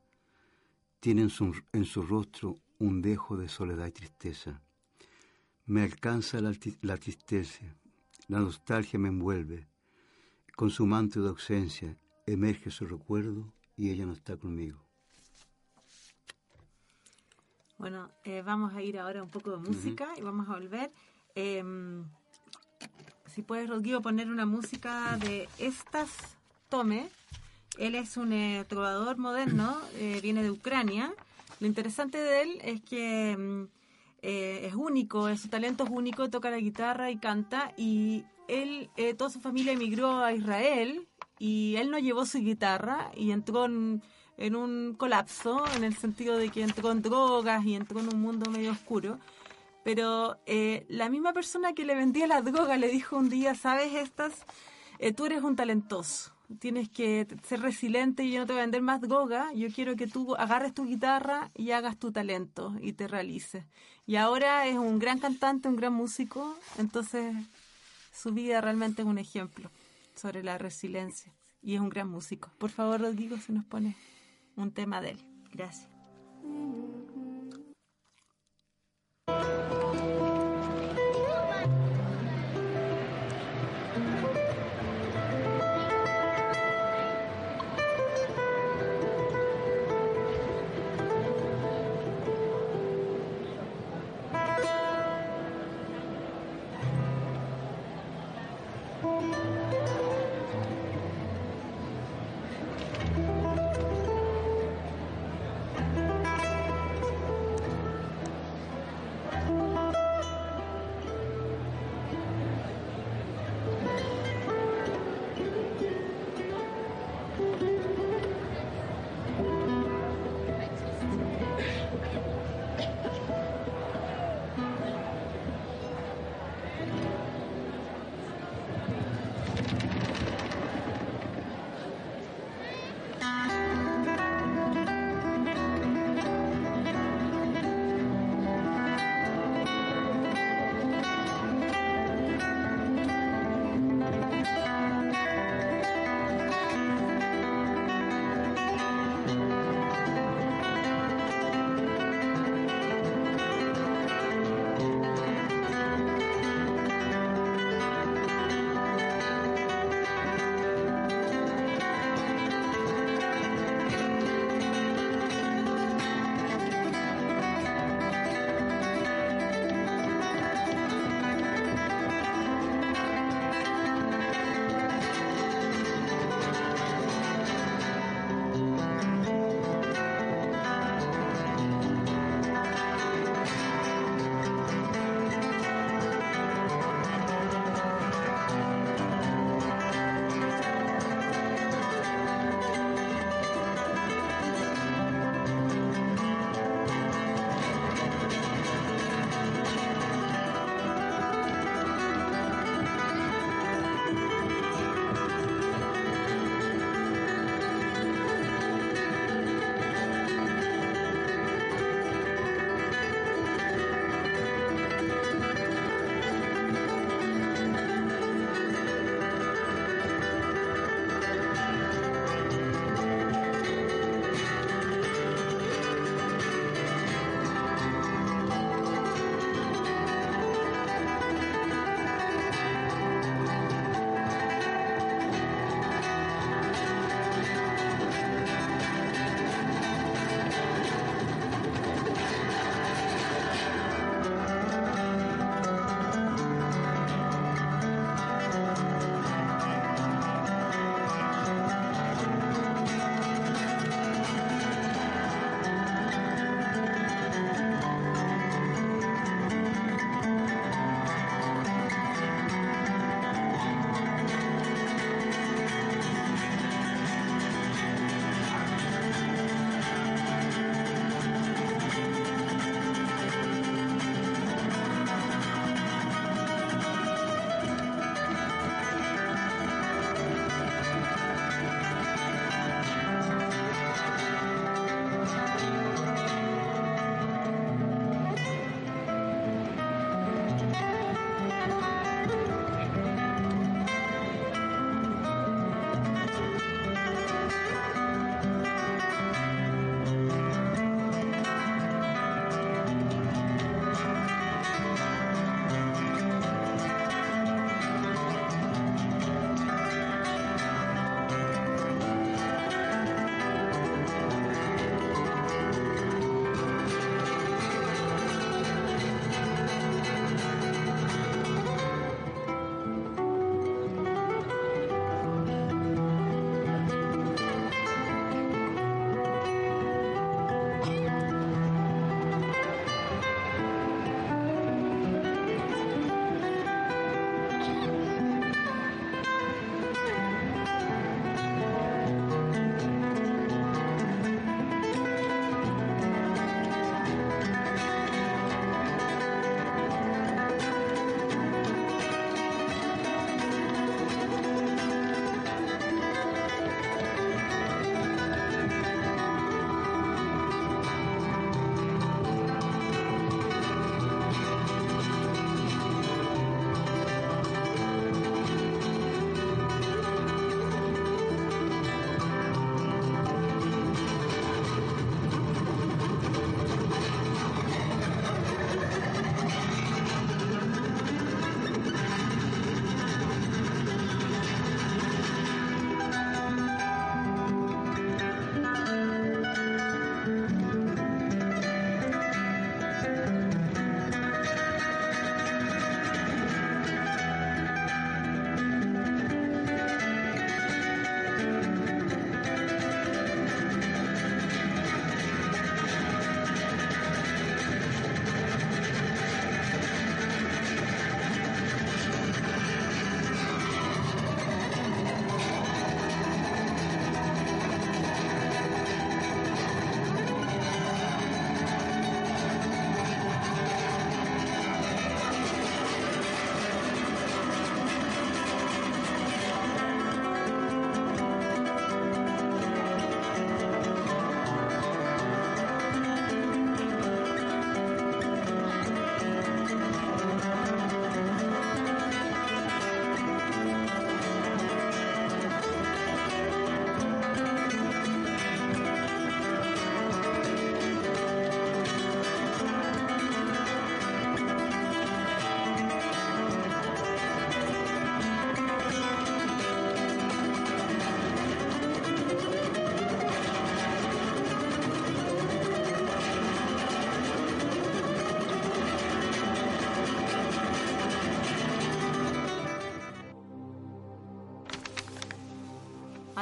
[SPEAKER 2] tiene en su, rostro un dejo de soledad y tristeza. Me alcanza la, la tristeza, la nostalgia me envuelve. Con su manto de ausencia emerge su recuerdo y ella no está conmigo.
[SPEAKER 1] Bueno, eh, vamos a ir ahora un poco de música y vamos a volver. Eh, si puedes, Rodrigo, poner una música de Estas Tome. Él es un eh, trovador moderno, eh, viene de Ucrania. Lo interesante de él es que mm, eh, es único, su talento es único, toca la guitarra y canta. Y él, eh, toda su familia emigró a Israel y él no llevó su guitarra y entró en, en un colapso, en el sentido de que entró en drogas y entró en un mundo medio oscuro. Pero eh, la misma persona que le vendía la droga le dijo un día, ¿sabes estas? Eh, tú eres un talentoso, tienes que ser resiliente y yo no te voy a vender más droga, yo quiero que tú agarres tu guitarra y hagas tu talento y te realices. Y ahora es un gran cantante, un gran músico, entonces su vida realmente es un ejemplo sobre la resiliencia y es un gran músico. Por favor, Rodrigo, se nos pone un tema de él. Gracias.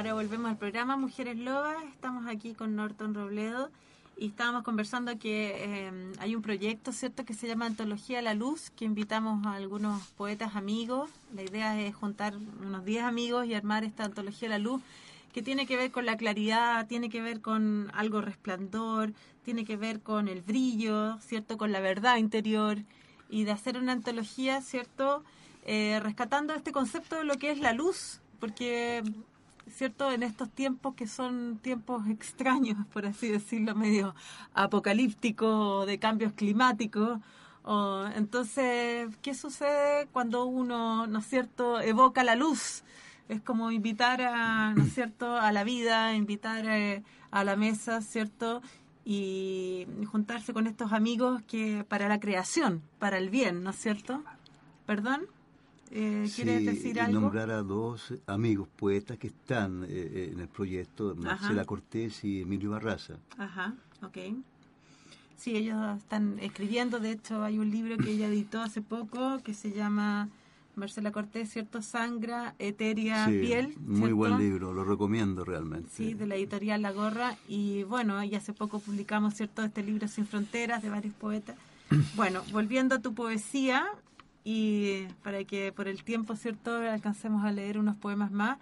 [SPEAKER 1] Ahora volvemos al programa Mujeres Lobas. Estamos aquí con Norton Robledo y estábamos conversando que eh, hay un proyecto, ¿cierto?, que se llama Antología la Luz, que invitamos a algunos poetas amigos. La idea es juntar unos 10 amigos y armar esta Antología la Luz, que tiene que ver con la claridad, tiene que ver con algo resplandor, tiene que ver con el brillo, ¿cierto?, con la verdad interior, y de hacer una antología, ¿cierto?, eh, rescatando este concepto de lo que es la luz, porque ¿cierto? En estos tiempos que son tiempos extraños, por así decirlo, medio apocalípticos, de cambios climáticos. O, entonces, ¿qué sucede cuando uno, ¿no es cierto?, evoca la luz. Es como invitar a, ¿no es cierto?, a la vida, invitar eh, a la mesa, ¿cierto? Y juntarse con estos amigos que para la creación, para el bien, ¿no es cierto? ¿Perdón? Eh, ¿Quieres
[SPEAKER 2] Sí,
[SPEAKER 1] decir algo?
[SPEAKER 2] nombrar a dos amigos poetas que están eh, eh, en el proyecto, Marcela Cortés y Emilio Barraza.
[SPEAKER 1] Ajá, ok. Sí, ellos están escribiendo, de hecho hay un libro que ella editó hace poco que se llama Marcela Cortés, ¿cierto? Sangra, Eteria,
[SPEAKER 2] Sí,
[SPEAKER 1] Piel.
[SPEAKER 2] muy
[SPEAKER 1] ¿cierto?
[SPEAKER 2] buen libro, lo recomiendo realmente.
[SPEAKER 1] Sí, de la editorial La Gorra. Y bueno, y hace poco publicamos, ¿cierto?, este libro Sin Fronteras de varios poetas. Bueno, volviendo a tu poesía, y para que por el tiempo, ¿cierto?, alcancemos a leer unos poemas más.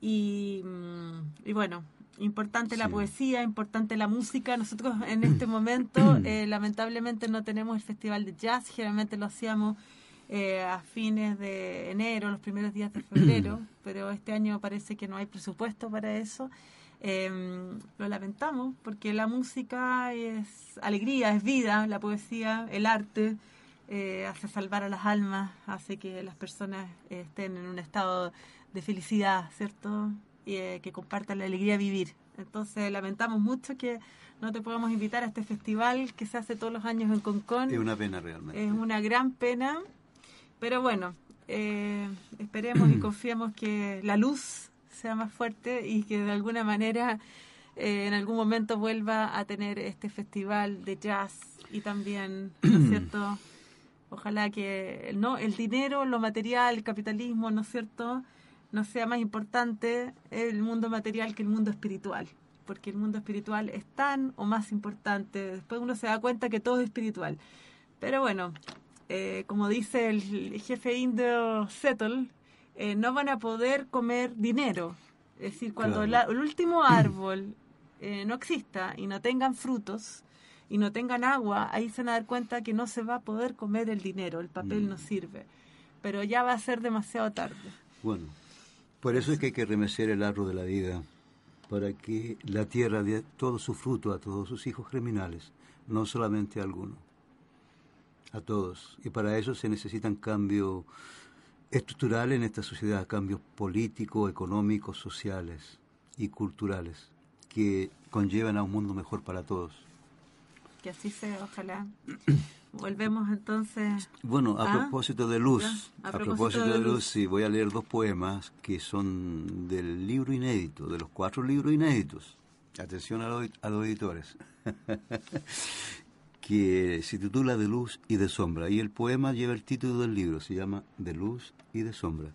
[SPEAKER 1] Y, mm, y bueno, importante la
[SPEAKER 2] Sí.
[SPEAKER 1] poesía, importante la música. Nosotros en este momento, eh, lamentablemente, no tenemos el Festival de Jazz, generalmente lo hacíamos eh, a fines de enero, los primeros días de febrero, pero este año parece que no hay presupuesto para eso. Eh, lo lamentamos porque la música es alegría, es vida, la poesía, el arte, eh, hace salvar a las almas, hace que las personas eh, estén en un estado de felicidad, ¿cierto? Y eh, que compartan la alegría de vivir. Entonces lamentamos mucho que no te podamos invitar a este festival que se hace todos los años en Concón.
[SPEAKER 2] Es una pena realmente.
[SPEAKER 1] Es una gran pena, pero bueno, eh, esperemos y confiemos que la luz sea más fuerte y que de alguna manera eh, en algún momento vuelva a tener este festival de jazz y también, ¿no es cierto? Ojalá que no el dinero, lo material, el capitalismo, ¿no es cierto? No sea más importante el mundo material que el mundo espiritual, porque el mundo espiritual es tan o más importante. Después uno se da cuenta que todo es espiritual. Pero bueno, eh, como dice el jefe indio Settle, eh, no van a poder comer dinero. Es decir, cuando
[SPEAKER 2] Claro.
[SPEAKER 1] la- el último árbol eh, no exista y no tengan frutos y no tengan agua, ahí se van a dar cuenta que no se va a poder comer el dinero, el papel
[SPEAKER 2] Mm.
[SPEAKER 1] no sirve. Pero ya va a ser demasiado tarde.
[SPEAKER 2] Bueno, por eso es que hay que remecer el arro de la vida, para que la tierra dé todo su fruto a todos sus hijos criminales, no solamente a algunos, a todos. Y para eso se necesitan cambios estructurales en esta sociedad, cambios políticos, económicos, sociales y culturales, que conllevan a un mundo mejor para todos.
[SPEAKER 1] Que así sea, ojalá. Volvemos entonces.
[SPEAKER 2] Bueno, a
[SPEAKER 1] Ah,
[SPEAKER 2] propósito de luz,
[SPEAKER 1] ya, a
[SPEAKER 2] a,
[SPEAKER 1] propósito
[SPEAKER 2] propósito
[SPEAKER 1] de
[SPEAKER 2] de
[SPEAKER 1] luz.
[SPEAKER 2] luz, sí, voy a leer dos poemas que son del libro inédito, de los cuatro libros inéditos. Atención a los, a los editores. que se titula De luz y de sombra. Y el poema lleva el título del libro, se llama De luz y de sombra.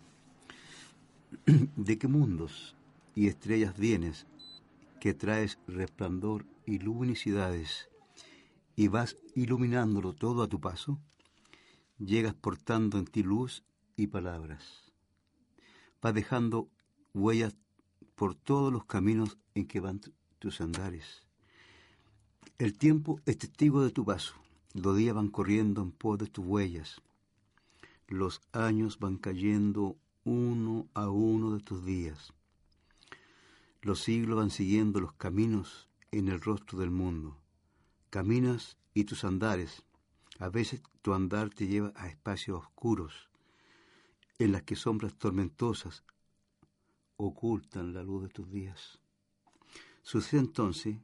[SPEAKER 2] ¿De qué mundos y estrellas vienes que traes resplandor y luminosidades y vas iluminándolo todo a tu paso? Llegas portando en ti luz y palabras. Vas dejando huellas por todos los caminos en que van tu- tus andares. El tiempo es testigo de tu paso. Los días van corriendo en pos de tus huellas. Los años van cayendo uno a uno de tus días. Los siglos van siguiendo los caminos en el rostro del mundo. Caminas y tus andares. A veces tu andar te lleva a espacios oscuros, en las que sombras tormentosas ocultan la luz de tus días. Sucede entonces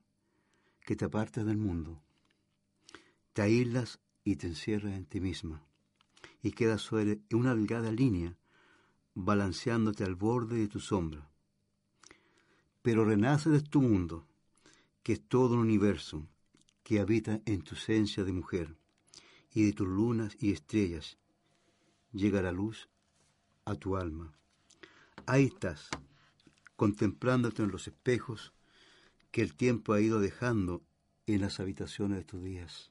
[SPEAKER 2] que te apartas del mundo, te aíslas y te encierras en ti misma, y quedas sobre una delgada línea, balanceándote al borde de tu sombra. Pero renace de tu mundo, que es todo un universo, que habita en tu esencia de mujer, y de tus lunas y estrellas llega la luz a tu alma. Ahí estás, contemplándote en los espejos que el tiempo ha ido dejando en las habitaciones de tus días.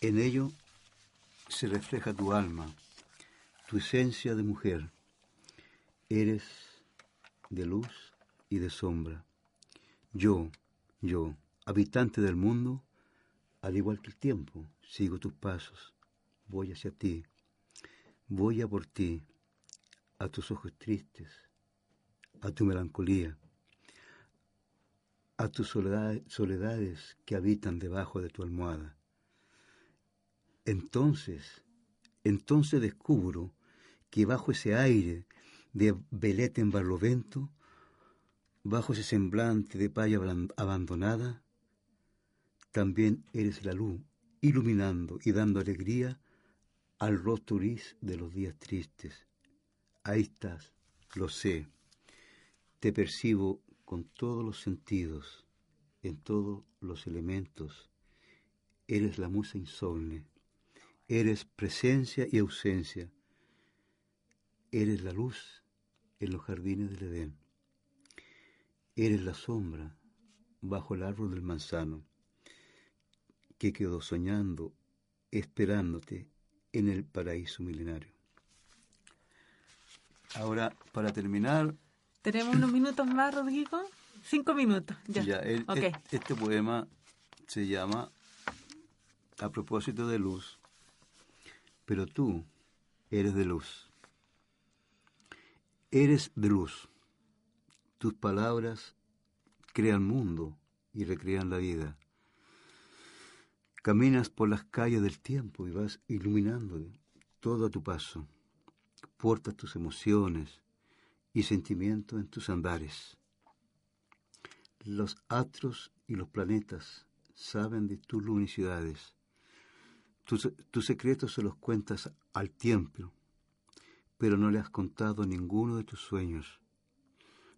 [SPEAKER 2] En ello se refleja tu alma, tu esencia de mujer. Eres de luz y de sombra. Yo, yo, habitante del mundo, al igual que el tiempo, sigo tus pasos, voy hacia ti, voy a por ti, a tus ojos tristes, a tu melancolía, a tus soledades que habitan debajo de tu almohada. Entonces, entonces descubro que bajo ese aire de veleta en barlovento, bajo ese semblante de paya abandonada, también eres la luz, iluminando y dando alegría al rostro gris de los días tristes. Ahí estás, lo sé. Te percibo con todos los sentidos, en todos los elementos. Eres la musa insomne. Eres presencia y ausencia. Eres la luz en los jardines del Edén. Eres la sombra bajo el árbol del manzano que quedó soñando, esperándote en el paraíso milenario. Ahora, para terminar...
[SPEAKER 1] ¿Tenemos unos minutos más, Rodrigo? Cinco minutos, ya.
[SPEAKER 2] este poema se llama A propósito de luz, pero tú eres de luz. Eres de luz. Tus palabras crean mundo y recrean la vida. Caminas por las calles del tiempo y vas iluminando todo a tu paso. Portas tus emociones y sentimientos en tus andares. Los astros y los planetas saben de tus luminosidades. Tus, tus secretos se los cuentas al tiempo, pero no le has contado ninguno de tus sueños.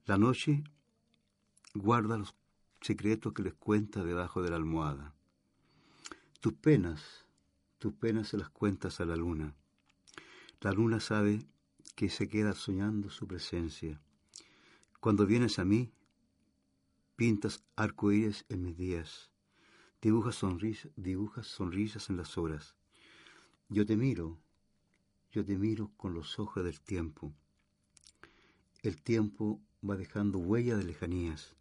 [SPEAKER 2] La noche guarda los secretos que les cuenta debajo de la almohada. Tus penas, tus penas se las cuentas a la luna. La luna sabe que se queda soñando su presencia. Cuando vienes a mí, pintas arcoíris en mis días, dibujas, dibujas sonrisas en las horas. Yo te miro, yo te miro con los ojos del tiempo. El tiempo va dejando huella de lejanías.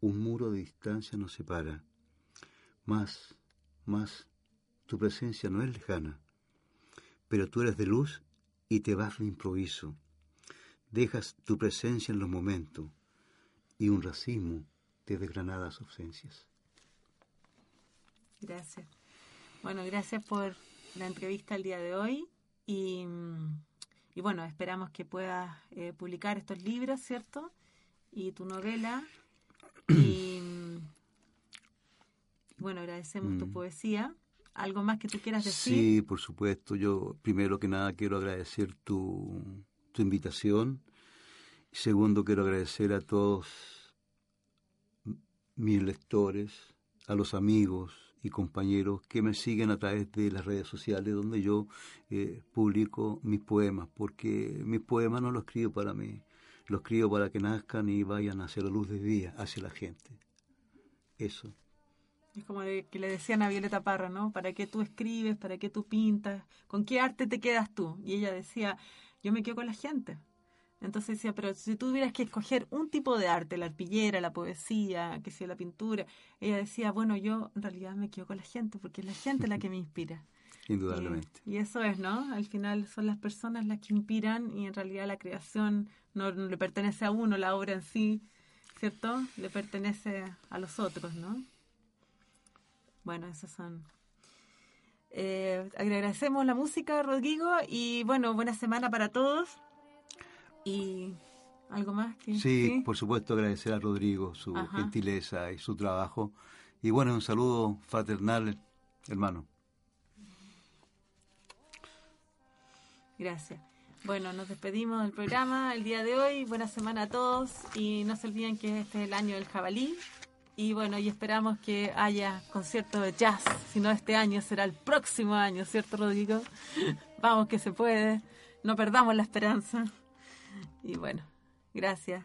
[SPEAKER 2] Un muro de distancia nos separa. Más, más tu presencia no es lejana, pero tú eres de luz y te vas de improviso. Dejas tu presencia en los momentos y un racimo de desgranadas ausencias.
[SPEAKER 1] Gracias. Bueno, gracias por la entrevista el día de hoy y, bueno, esperamos que puedas eh, publicar estos libros, ¿cierto? Y tu novela. Y bueno, agradecemos tu mm. poesía. ¿Algo más que tú quieras decir?
[SPEAKER 2] Sí, por supuesto. Yo primero que nada quiero agradecer tu, tu invitación. Segundo, quiero agradecer a todos mis lectores, a los amigos y compañeros que me siguen a través de las redes sociales donde yo eh, publico mis poemas, porque mis poemas no los escribo para mí, los escribo para que nazcan y vayan hacia la luz de día, hacia la gente. Eso.
[SPEAKER 1] Es como que le decían a Violeta Parra, ¿no? ¿Para qué tú escribes? ¿Para qué tú pintas? ¿Con qué arte te quedas tú? Y ella decía, yo me quedo con la gente. Entonces decía, pero si tú tuvieras que escoger un tipo de arte, la arpillera, la poesía, que sea la pintura, ella decía, bueno, yo en realidad me quedo con la gente, porque es la gente la que me inspira.
[SPEAKER 2] Indudablemente.
[SPEAKER 1] Y, eso es, ¿no? Al final son las personas las que inspiran y en realidad la creación no, no le pertenece a uno, la obra en sí, ¿cierto? Le pertenece a los otros, ¿no? Bueno, esas son. Eh, agradecemos la música, Rodrigo, y bueno, buena semana para todos. Y algo más que.
[SPEAKER 2] Sí, por supuesto, agradecer a Rodrigo su gentileza y su trabajo. Y bueno, un saludo fraternal, hermano.
[SPEAKER 1] Gracias. Bueno, nos despedimos del programa el día de hoy. Buena semana a todos y no se olviden que este es el año del jabalí. Y bueno, y esperamos que haya concierto de jazz, si no este año, será el próximo año, ¿cierto, Rodrigo? Vamos que se puede, no perdamos la esperanza. Y bueno, gracias.